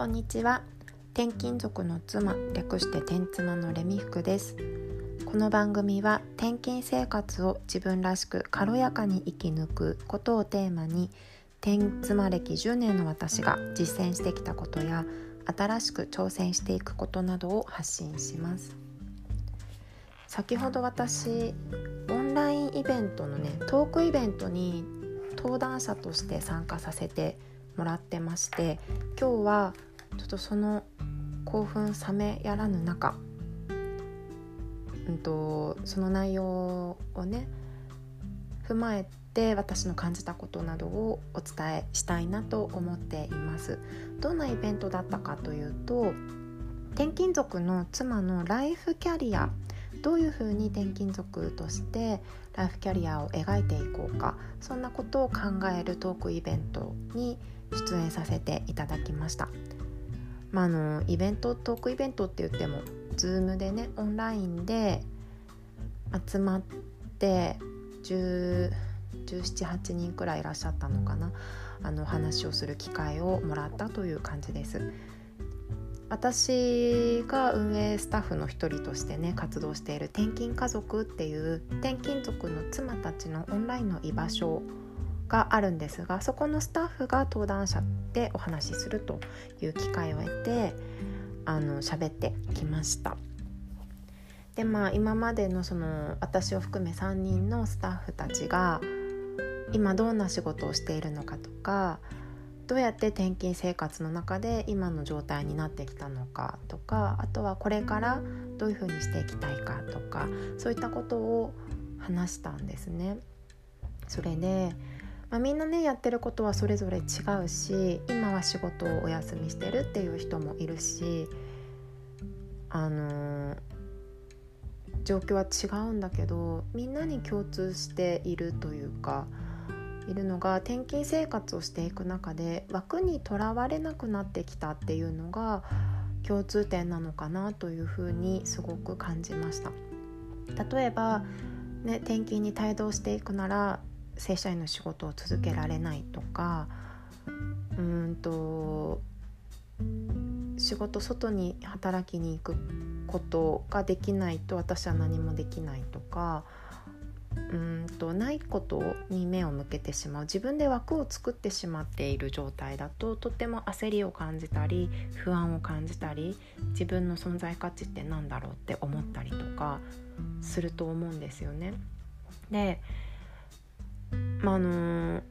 こんにちは。転勤族の妻略して転妻のレミ服です。この番組は転勤生活を自分らしく軽やかに生き抜くことをテーマに転妻歴10年の私が実践してきたことや新しく挑戦していくことなどを発信します。先ほど私オンラインイベントのねトークイベントに登壇者として参加させてもらってまして今日はちょっとその興奮冷めやらぬ中、うんと、その内容をね踏まえて私の感じたことなどをお伝えしたいなと思っていますどんなイベントだったかというと転勤族の妻のライフキャリアどういうふうに転勤族としてライフキャリアを描いていこうかそんなことを考えるトークイベントに出演させていただきました。まあ、のイベントトークイベントって言っても Zoom でねオンラインで集まって1718人くらいいらっしゃったのかなあの話をする機会をもらったという感じです。私が運営スタッフの一人としてね活動している転勤家族っていう転勤族の妻たちのオンラインの居場所があるんですがそこのスタッフが登壇者でお話しするという機会を得てあの喋ってきました。でまあ今までのその私を含め3人のスタッフたちが今どんな仕事をしているのかとかどうやって転勤生活の中で今の状態になってきたのかとかあとはこれからどういうふうにしていきたいかとかそういったことを話したんですね。それでまあ、みんなねやってることはそれぞれ違うし今は仕事をお休みしてるっていう人もいるしあのー、状況は違うんだけどみんなに共通しているというかいるのが転勤生活をしていく中で枠にとらわれなくなってきたっていうのが共通点なのかなというふうにすごく感じました。例えばね、転勤に帯同していくなら正社員の仕事を続けられないとかうんと仕事外に働きに行くことができないと私は何もできないとかうんとないことに目を向けてしまう自分で枠を作ってしまっている状態だととても焦りを感じたり不安を感じたり自分の存在価値って何だろうって思ったりとかすると思うんですよね。でまあ、あの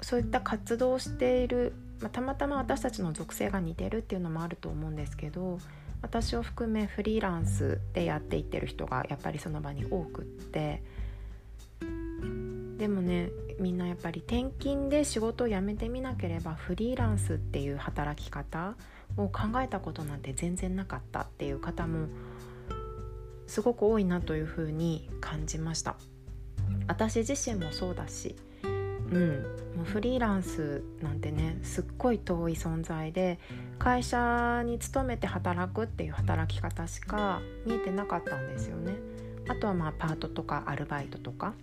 そういった活動をしている、まあ、たまたま私たちの属性が似てるっていうのもあると思うんですけど私を含めフリーランスでやっていってる人がやっぱりその場に多くってでもねみんなやっぱり転勤で仕事を辞めてみなければフリーランスっていう働き方を考えたことなんて全然なかったっていう方もすごく多いなというふうに感じました。私自身もそうだし、うん、もうフリーランスなんてねすっごい遠い存在で会社に勤めて働くっていう働き方しか見えてなかったんですよね。あとはまあパートとかアルバイトとか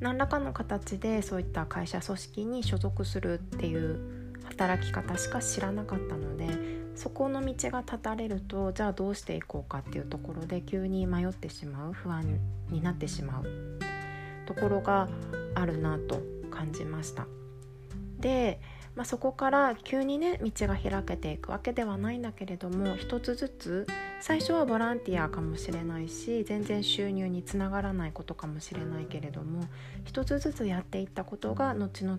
何らかの形でそういった会社組織に所属するっていう働き方しか知らなかったのでそこの道が断たれるとじゃあどうしていこうかっていうところで急に迷ってしまう不安になってしまうところがあるなと感じました。で、まあ、そこから急にね道が開けていくわけではないんだけれども一つずつ最初はボランティアかもしれないし全然収入につながらないことかもしれないけれども一つずつやっていったことが後々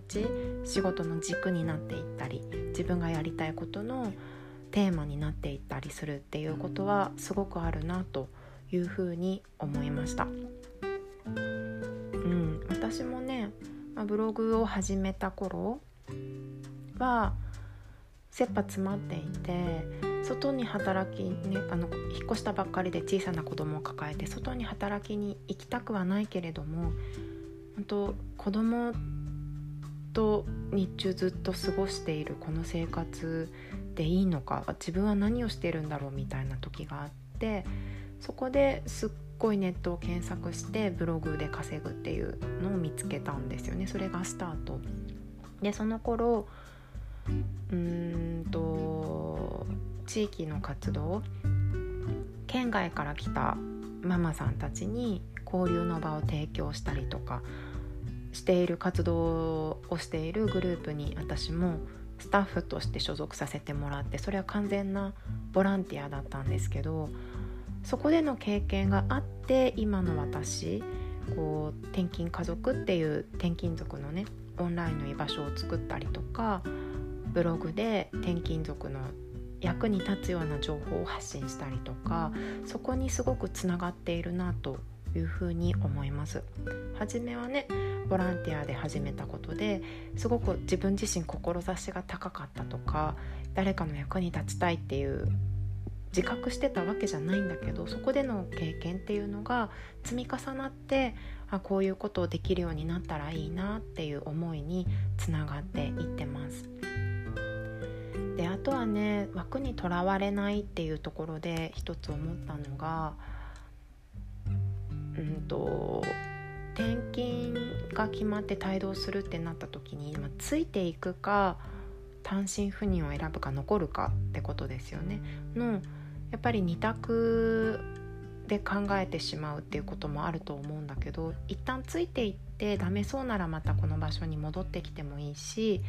仕事の軸になっていったり自分がやりたいことのテーマになっていったりするっていうことはすごくあるなというふうに思いました。うん、私もね、ま、ブログを始めた頃は切羽詰まっていて外に働きねあの引っ越したばっかりで小さな子供を抱えて外に働きに行きたくはないけれども本当子供と日中ずっと過ごしているこの生活でいいのか自分は何をしてるんだろうみたいな時があってそこですっごいネットを検索してブログで稼ぐっていうのを見つけたんですよね。それがスタート。でその頃うんと地域の活動県外から来たママさんたちに交流の場を提供したりとかしている活動をしているグループに私もスタッフとして所属させてもらってそれは完全なボランティアだったんですけどそこでの経験があって今の私こう転勤家族っていう転勤族のねオンラインの居場所を作ったりとかブログで転勤族の役に立つような情報を発信したりとかそこにすごくつながっているなというふうに思います初めはねボランティアで始めたことですごく自分自身志が高かったとか誰かの役に立ちたいっていう自覚してたわけじゃないんだけどそこでの経験っていうのが積み重なってあこういうことをできるようになったらいいなっていう思いにつながっていってます。とはね枠にとらわれないっていうところで一つ思ったのがうんと転勤が決まって帯同するってなった時に、まあ、ついていくか単身赴任を選ぶか残るかってことですよね。のやっぱり2択で考えてしまうっていうこともあると思うんだけど一旦ついていってダメそうならまたこの場所に戻ってきてもいいし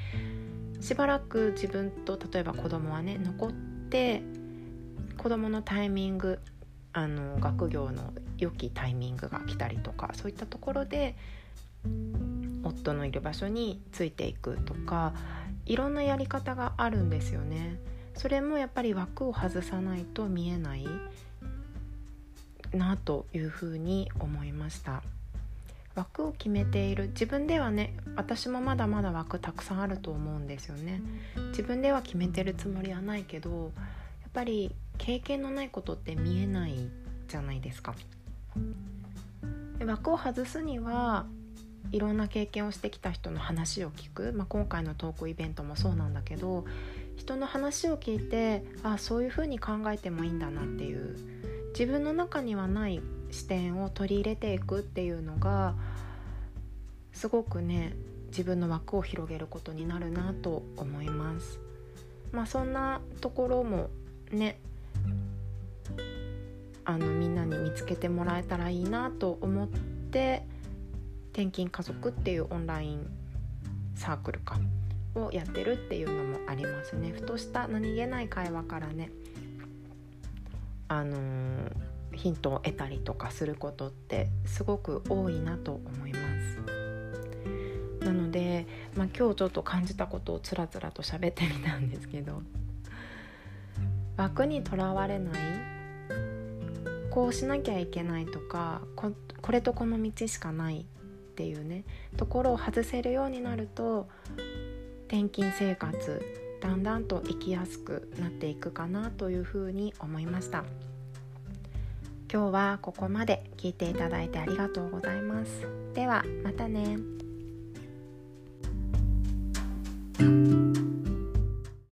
しばらく自分と例えば子供はね残って子供のタイミングあの学業の良きタイミングが来たりとかそういったところで夫のいる場所についていくとかいろんなやり方があるんですよね。それもやっぱり枠を外さないと見えないなというふうに思いました枠を決めている。自分ではね私もまだまだ枠たくさんあると思うんですよね。自分では決めてるつもりはないけどやっぱり経験のないことって見えないじゃないですか。で枠を外すにはいろんな経験をしてきた人の話を聞く、まあ、今回のトークイベントもそうなんだけど人の話を聞いてあそういうふうに考えてもいいんだなっていう自分の中にはない視点を取り入れていくっていうのがすごくね自分の枠を広げることになるなと思います。まあそんなところもねあのみんなに見つけてもらえたらいいなと思って転勤家族っていうオンラインサークルかをやってるっていうのもありますねふとした何気ない会話からねあのー、ヒントを得たりとかすることってすごく多いなと思います。なので、まあ、今日ちょっと感じたことをつらつらと喋ってみたんですけど枠にとらわれないこうしなきゃいけないとかこれとこの道しかないっていうねところを外せるようになると転勤生活だんだんと生きやすくなっていくかなというふうに思いました。今日はここまで聞いていただいてありがとうございます。ではまたね。